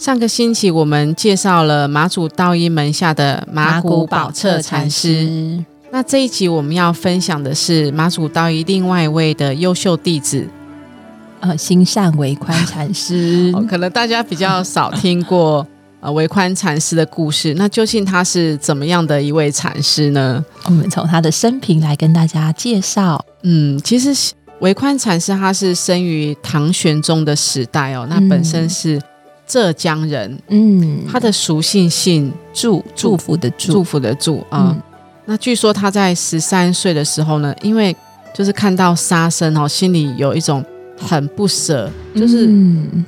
上个星期我们介绍了马祖道一门下的马古宝彻禅师，那这一集我们要分享的是马祖道一另外一位的优秀弟子，呃，心善为宽禅师。可能大家比较少听过呃为宽禅师的故事，那究竟他是怎么样的一位禅师呢？我们从他的生平来跟大家介绍。嗯，其实为宽禅师他是生于唐玄宗的时代哦，那本身是。浙江人，嗯，他的属性姓祝，祝福的祝，祝福的祝啊。那据说他在十三岁的时候呢，因为就是看到杀生哦，心里有一种很不舍，就是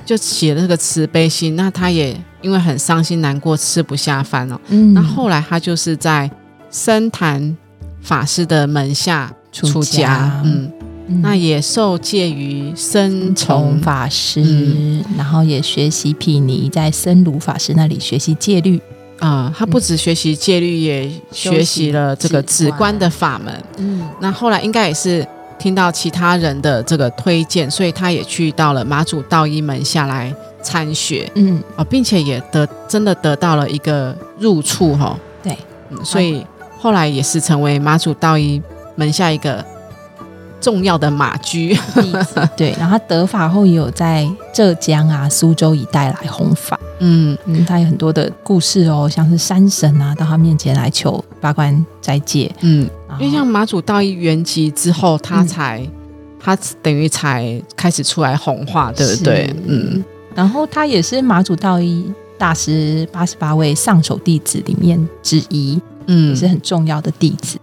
就起了这个慈悲心。那他也因为很伤心难过，吃不下饭哦。那后来他就是在深潭法师的门下出家，嗯。那也受戒于僧从法师，然后也学习毗尼，在僧如法师那里学习戒律啊。他不止学习戒律，也学习了这个止观的法门。嗯，那后来应该也是听到其他人的这个推荐，所以他也去到了马祖道一门下来参学。嗯，啊，并且也得真的得到了一个入处哈。对，所以后来也是成为马祖道一门下一个。重要的马驹，对，然后他得法后也有在浙江啊、苏州一带来弘法。嗯嗯，他有很多的故事哦，像是山神啊到他面前来求八关斋戒。嗯，因为像马祖道一圆寂之后，他才他等于才开始出来弘化，对不对？嗯，然后他也是马祖道一大师八十八位上首弟子里面之一，嗯，也是很重要的弟子。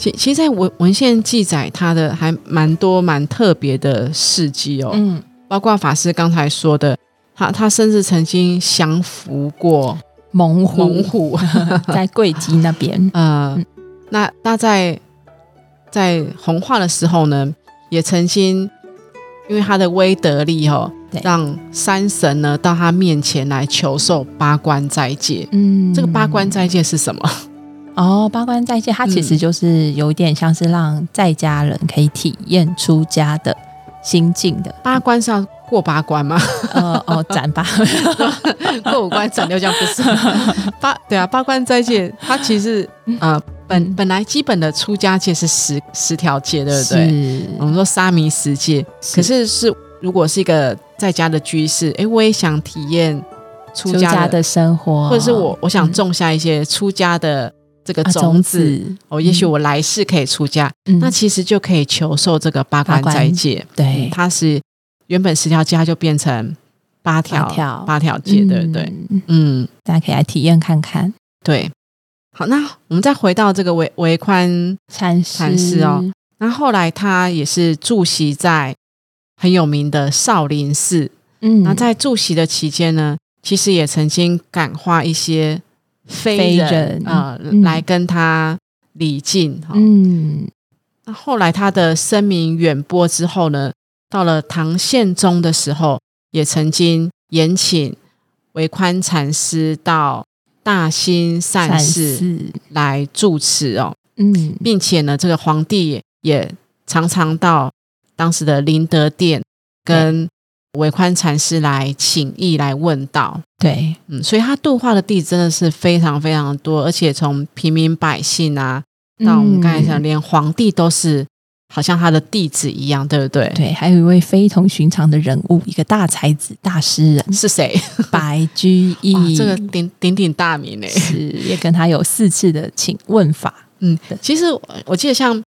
其其实，在文文献记载他的还蛮多蛮特别的事迹哦，嗯，包括法师刚才说的，他他甚至曾经降服过猛虎，猛虎。在贵基那边，嗯，那那在在红化的时候呢，也曾经因为他的威德力哦，让山神呢到他面前来求受八关斋戒，嗯，这个八关斋戒是什么？哦，八关斋戒，它其实就是有点像是让在家人可以体验出家的心境的。八关是要过八关吗？哦 哦，斩八 过五关斩六将不是八对啊，八关斋戒它其实呃本本来基本的出家戒是十十条戒，对不对？我们说沙弥十戒，可是是如果是一个在家的居士，哎，我也想体验出家的生活，或者是我我想种下一些出家的。这个种子哦，也许我来世可以出家，那其实就可以求受这个八关斋戒。对，它是原本十条戒，它就变成八条八条。戒，对不对？嗯，大家可以来体验看看。对，好，那我们再回到这个维维宽禅禅师。哦，那后来他也是住席在很有名的少林寺。嗯，那在住席的期间呢，其实也曾经感化一些。非人啊，来跟他礼敬。嗯，那后来他的声名远播之后呢，到了唐宪宗的时候，也曾经延请维宽禅师到大兴善寺来住持哦。嗯，并且呢，这个皇帝也常常到当时的灵德殿跟。维宽禅师来请意来问道，对，嗯，所以他度化的弟子真的是非常非常多，而且从平民百姓啊，到我们刚才讲，连皇帝都是好像他的弟子一样，对不对？对，还有一位非同寻常的人物，一个大才子、大诗人是谁？白居易，这个鼎鼎鼎大名呢，是也跟他有四次的请问法。嗯，其实我记得像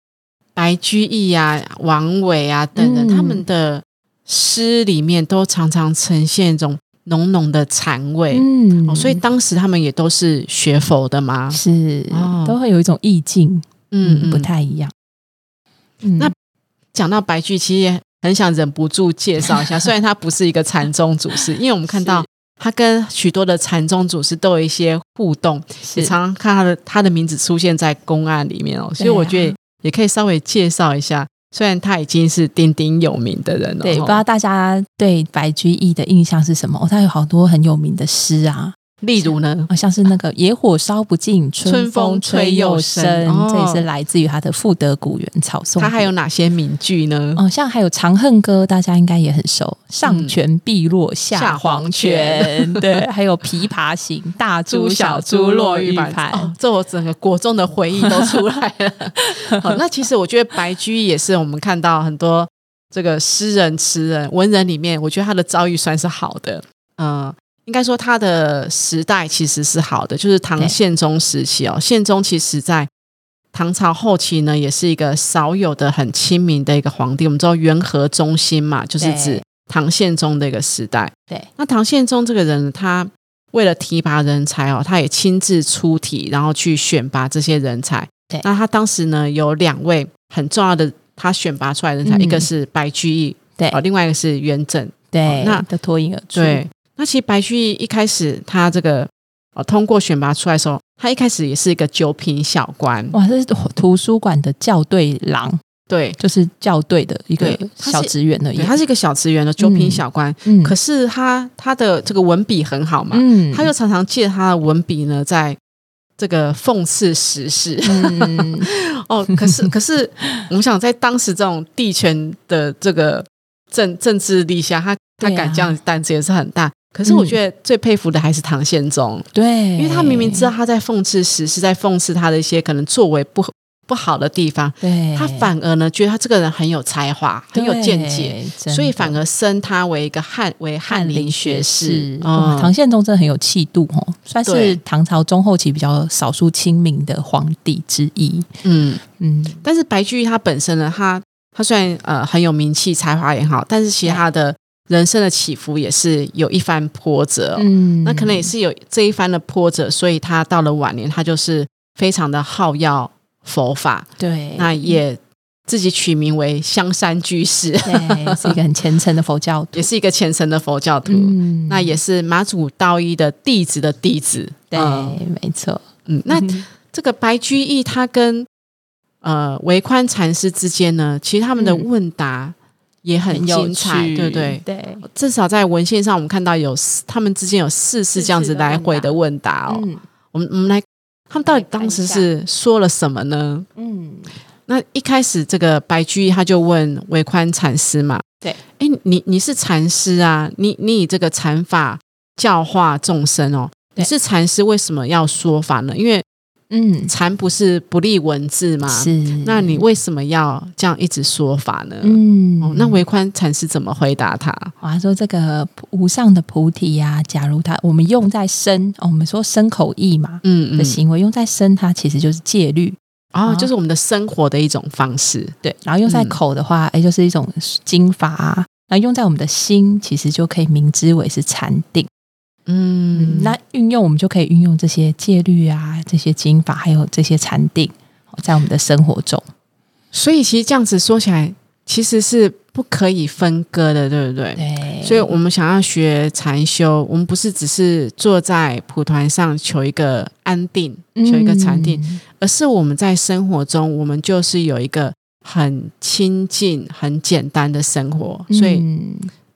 白居易啊、王维啊等等，他们的。诗里面都常常呈现一种浓浓的禅味，嗯，所以当时他们也都是学佛的吗？是，都会有一种意境，嗯，不太一样。那讲到白居，其实也很想忍不住介绍一下，虽然他不是一个禅宗祖师，因为我们看到他跟许多的禅宗祖师都有一些互动，也常常看他的他的名字出现在公案里面哦，所以我觉得也可以稍微介绍一下。虽然他已经是鼎鼎有名的人了，对，不知道大家对白居易的印象是什么？哦他有好多很有名的诗啊。例如呢，像是那个 野火烧不尽，春风吹又生，这也是来自于他的《赋得古原草颂》。他还有哪些名句呢？哦，像还有《长恨歌》，大家应该也很熟，“上泉碧落下黄泉”。对，还有《琵琶行》，“大珠小珠落玉盘”。这我整个国中的回忆都出来了。好，那其实我觉得白居易也是我们看到很多这个诗人、词人、文人里面，我觉得他的遭遇算是好的。嗯。应该说，他的时代其实是好的，就是唐宪宗时期哦。宪宗其实在唐朝后期呢，也是一个少有的很亲民的一个皇帝。我们知道元和中心嘛，就是指唐宪宗的一个时代。对，那唐宪宗这个人，他为了提拔人才哦，他也亲自出题，然后去选拔这些人才。对，那他当时呢，有两位很重要的，他选拔出来人才，一个是白居易，对，哦，另外一个是元稹，对，那的脱颖而出，对。那其实白居易一开始他这个呃通过选拔出来的时候，他一开始也是一个九品小官，哇，这是图书馆的校对郎，对，就是校对的一个小职员而已。他是一个小职员的九品小官，嗯，可是他他的这个文笔很好嘛，嗯，他又常常借他的文笔呢，在这个讽刺时事，嗯，哦，可是可是我们想在当时这种地权的这个政政治力下，他他敢这样胆子也是很大。可是我觉得最佩服的还是唐宪宗，对，因为他明明知道他在讽刺时，是在讽刺他的一些可能作为不不好的地方，对，他反而呢觉得他这个人很有才华，很有见解，所以反而升他为一个翰为翰林学士。哦，唐宪宗真的很有气度哦，算是唐朝中后期比较少数亲民的皇帝之一。嗯。嗯，但是白居易他本身呢，他他虽然呃很有名气，才华也好，但是其他的。人生的起伏也是有一番波折，嗯，那可能也是有这一番的波折，所以他到了晚年，他就是非常的好要佛法，对，那也自己取名为香山居士，对，是一个很虔诚的佛教徒，也是一个虔诚的佛教徒，那也是马祖道一的弟子的弟子，对，没错，嗯，那这个白居易他跟呃维宽禅师之间呢，其实他们的问答。也很精彩，对不对？对，至少在文献上，我们看到有他们之间有四次这样子来回的问答哦。我们我们来，他们到底当时是说了什么呢？嗯，那一开始这个白居易他就问韦宽禅师嘛，对，哎，你你是禅师啊，你你以这个禅法教化众生哦，你是禅师，为什么要说法呢？因为嗯，禅不是不立文字吗？是，那你为什么要这样一直说法呢？嗯，哦，那维宽禅师怎么回答他？他说：“这个无上的菩提呀，假如他我们用在身，我们说身口意嘛，嗯的行为用在身，它其实就是戒律啊，就是我们的生活的一种方式。对，然后用在口的话，哎，就是一种经法；那用在我们的心，其实就可以明知为是禅定。”嗯，那运用我们就可以运用这些戒律啊，这些经法，还有这些禅定，在我们的生活中。所以其实这样子说起来，其实是不可以分割的，对不对？对。所以我们想要学禅修，我们不是只是坐在蒲团上求一个安定，求一个禅定，而是我们在生活中，我们就是有一个很亲近、很简单的生活。所以，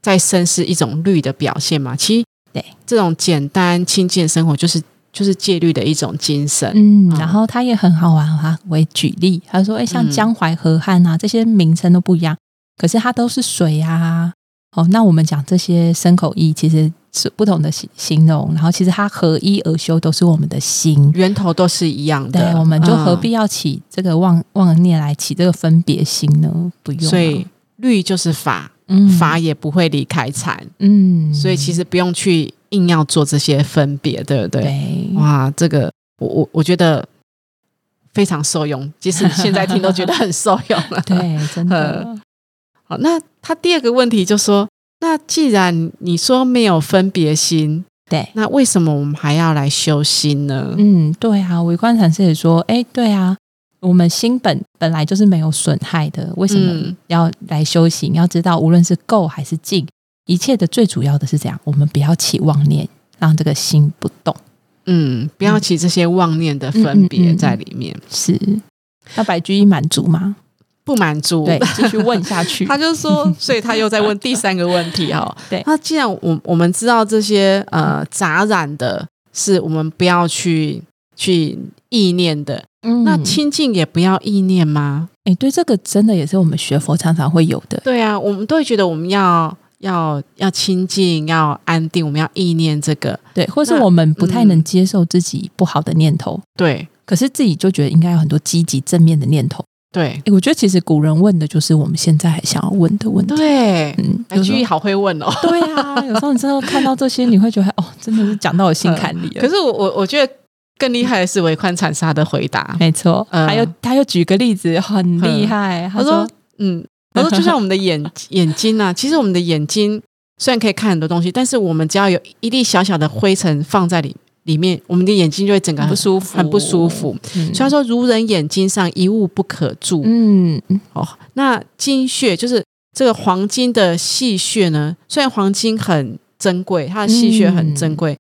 在身是一种律的表现嘛？其实。对，这种简单清净的生活，就是就是戒律的一种精神。嗯，然后他也很好玩哈，为举例，他说：“哎，像江淮河汉啊，这些名称都不一样，可是它都是水啊。哦，那我们讲这些牲口意，其实是不同的形形容。然后其实它合一而修，都是我们的心源头都是一样的。对，我们就何必要起这个妄妄念来起这个分别心呢？不用。所以律就是法。”法也不会离开禅，嗯，所以其实不用去硬要做这些分别，对不对？哇，这个我我我觉得非常受用，即使现在听都觉得很受用了。对，真的。好，那他第二个问题就说：那既然你说没有分别心，对，那为什么我们还要来修心呢？嗯，对啊，微观禅师也说：哎，对啊。我们心本本来就是没有损害的，为什么要来修行？要知道，无论是垢还是净，一切的最主要的是这样，我们不要起妄念，让这个心不动。嗯，不要起这些妄念的分别在里面。是，那白居易满足吗？不满足，对，继续问下去。他就说，所以他又在问第三个问题哈。对，那既然我我们知道这些呃杂染的，是我们不要去去意念的，那清净也不要意念吗？哎，对，这个真的也是我们学佛常常会有的。对啊，我们都会觉得我们要要要清净，要安定，我们要意念这个，对，或是我们不太能接受自己不好的念头，对，可是自己就觉得应该有很多积极正面的念头。对，我觉得其实古人问的就是我们现在还想要问的问题。对，嗯，白居易好会问哦。对啊，有时候你真的看到这些，你会觉得哦，真的是讲到我心坎里了。可是我我我觉得更厉害的是维宽禅沙的回答。没错，还有他又举个例子，很厉害。他说，嗯，他说就像我们的眼 眼睛啊，其实我们的眼睛虽然可以看很多东西，但是我们只要有一粒小小的灰尘放在里。里面，我们的眼睛就会整个不舒服，很不舒服。所以说，如人眼睛上一物不可住。嗯，哦，那金血就是这个黄金的细血呢？虽然黄金很珍贵，它的细血很珍贵，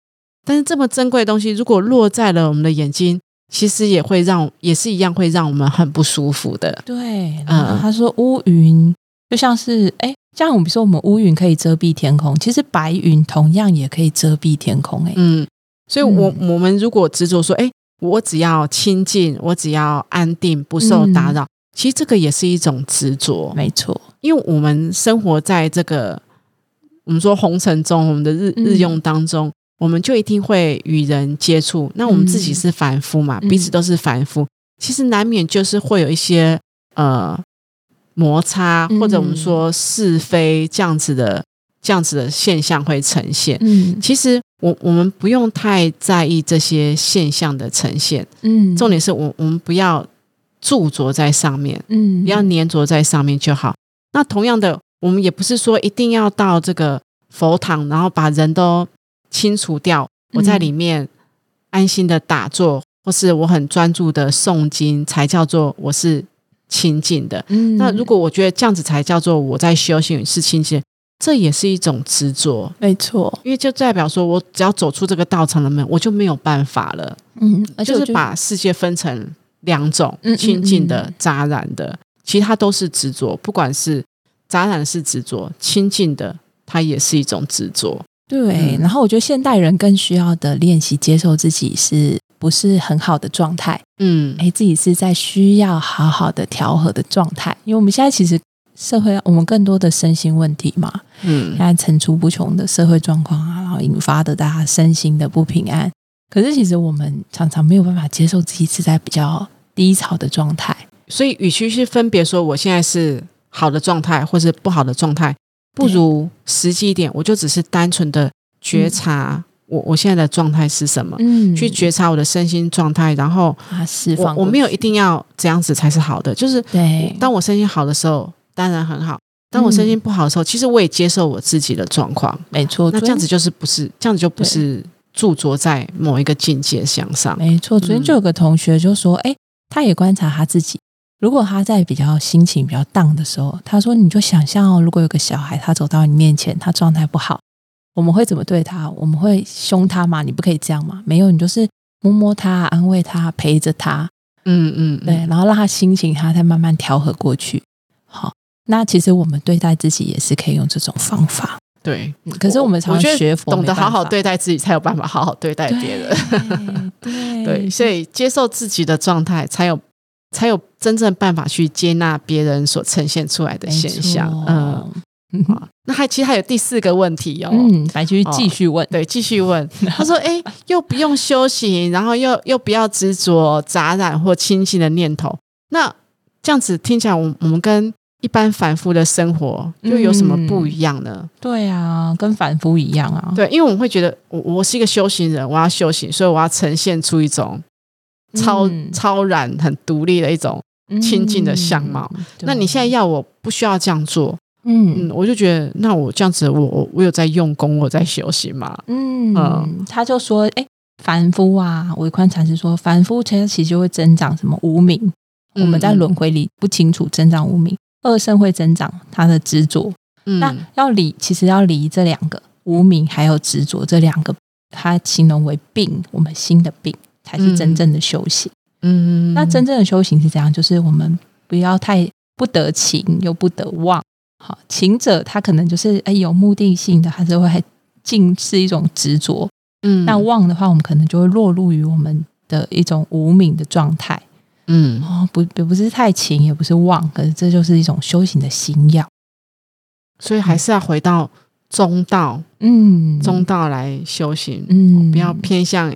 但是这么珍贵的东西，如果落在了我们的眼睛，其实也会让，也是一样会让我们很不舒服的。对，嗯，他说乌云就像是，哎，像我们说我们乌云可以遮蔽天空，其实白云同样也可以遮蔽天空。哎，嗯。所以，我我们如果执着说，哎，我只要清净，我只要安定，不受打扰，其实这个也是一种执着，没错。因为我们生活在这个我们说红尘中，我们的日日用当中，我们就一定会与人接触。那我们自己是凡夫嘛，彼此都是凡夫，其实难免就是会有一些呃摩擦，或者我们说是非这样子的这样子的现象会呈现。嗯，其实。我我们不用太在意这些现象的呈现，嗯，重点是我我们不要驻着在上面，嗯，不要粘着在上面就好。那同样的，我们也不是说一定要到这个佛堂，然后把人都清除掉，我在里面安心的打坐，或是我很专注的诵经，才叫做我是清净的。嗯，那如果我觉得这样子才叫做我在修行是清净。这也是一种执着，没错，因为就代表说，我只要走出这个道场的门，我就没有办法了。嗯，就是把世界分成两种：清净的、杂染的，其他都是执着。不管是杂染是执着，清净的它也是一种执着。对。然后我觉得现代人更需要的练习，接受自己是不是很好的状态。嗯，哎，自己是在需要好好的调和的状态。因为我们现在其实。社会，我们更多的身心问题嘛，嗯，现在层出不穷的社会状况啊，然后引发的大家身心的不平安。可是其实我们常常没有办法接受自己是在比较低潮的状态，所以与其是分别说我现在是好的状态或是不好的状态，不如实际一点，我就只是单纯的觉察我我现在的状态是什么，嗯，去觉察我的身心状态，然后啊释放。我没有一定要这样子才是好的，就是对，当我身心好的时候。当然很好。当我身心不好的时候，其实我也接受我自己的状况。没错，那这样子就是不是这样子就不是驻着在某一个境界向上。没错，昨天就有个同学就说：“哎，他也观察他自己。如果他在比较心情比较荡的时候，他说你就想象哦，如果有个小孩他走到你面前，他状态不好，我们会怎么对他？我们会凶他吗？你不可以这样吗？没有，你就是摸摸他，安慰他，陪着他。嗯嗯，对，然后让他心情他再慢慢调和过去。好。”那其实我们对待自己也是可以用这种方法，对。可是我们常学佛，懂得好好对待自己，才有办法好好对待别人。对，所以接受自己的状态，才有才有真正办法去接纳别人所呈现出来的现象。嗯，那还其实还有第四个问题哦。嗯，来继续继续问，对，继续问。他说：“哎，又不用修行，然后又又不要执着杂染或清净的念头，那这样子听起来，我我们跟。”一般凡夫的生活又有什么不一样呢？对啊，跟凡夫一样啊。对，因为我们会觉得，我我是一个修行人，我要修行，所以我要呈现出一种超超然、很独立的一种清净的相貌。那你现在要我不需要这样做，嗯，我就觉得，那我这样子，我我有在用功，我在修行嘛。嗯，他就说，哎，凡夫啊，韦宽禅师说，凡夫其实就会增长什么无名，我们在轮回里不清楚增长无名。恶圣会增长他的执着，那要离，其实要离这两个无名还有执着这两个，它形容为病，我们心的病才是真正的修行。嗯，那真正的修行是怎样，就是我们不要太不得情又不得忘。好，情者他可能就是哎有目的性的，还是会尽是一种执着。嗯，那忘的话，我们可能就会落入于我们的一种无名的状态。嗯，哦，不，不是太情，也不是忘，可是这就是一种修行的心要。所以还是要回到中道，嗯，中道来修行，嗯，不要偏向。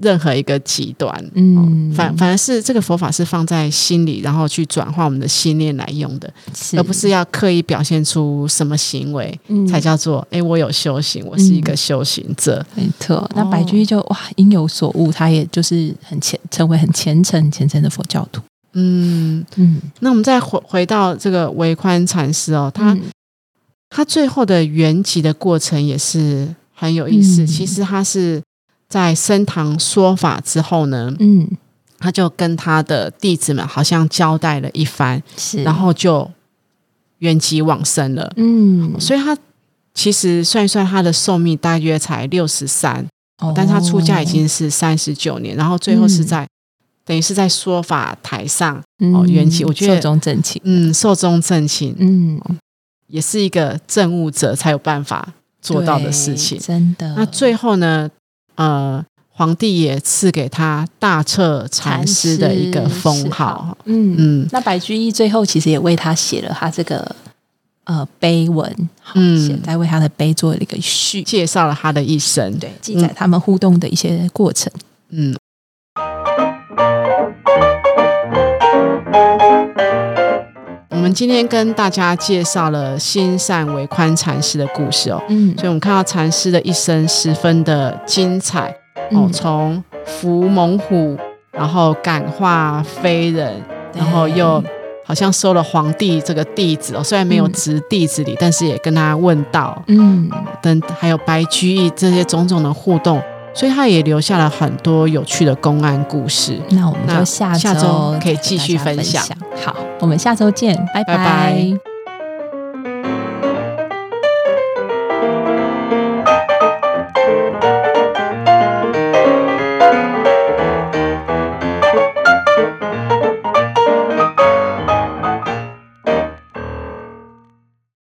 任何一个极端，嗯，反反而是这个佛法是放在心里，然后去转化我们的心念来用的，而不是要刻意表现出什么行为才叫做哎，我有修行，我是一个修行者。没错，那白居易就哇，因有所悟，他也就是很虔，成为很虔诚、虔诚的佛教徒。嗯。嗯，那我们再回回到这个维宽禅师哦，他他最后的圆寂的过程也是很有意思。其实他是。在升堂说法之后呢，嗯，他就跟他的弟子们好像交代了一番，是，然后就圆寂往生了，嗯，所以他其实算一算，他的寿命大约才六十三，哦，但他出家已经是三十九年，然后最后是在等于是在说法台上哦圆寂，我觉得寿终正寝，嗯，寿终正寝，嗯，也是一个证悟者才有办法做到的事情，真的。那最后呢？呃，皇帝也赐给他大彻禅师的一个封号。嗯嗯，那白居易最后其实也为他写了他这个呃碑文，嗯，在为他的碑做了一个序，介绍了他的一生，对，记载他们互动的一些过程。嗯。们今天跟大家介绍了心善为宽禅师的故事哦，嗯，所以我们看到禅师的一生十分的精彩哦，从伏猛虎，然后感化非人，然后又好像收了皇帝这个弟子哦，虽然没有执弟子礼，但是也跟他问道，嗯，等还有白居易这些种种的互动。所以他也留下了很多有趣的公安故事。那我们就下下周可以继续分享。好，我们下周见，拜拜。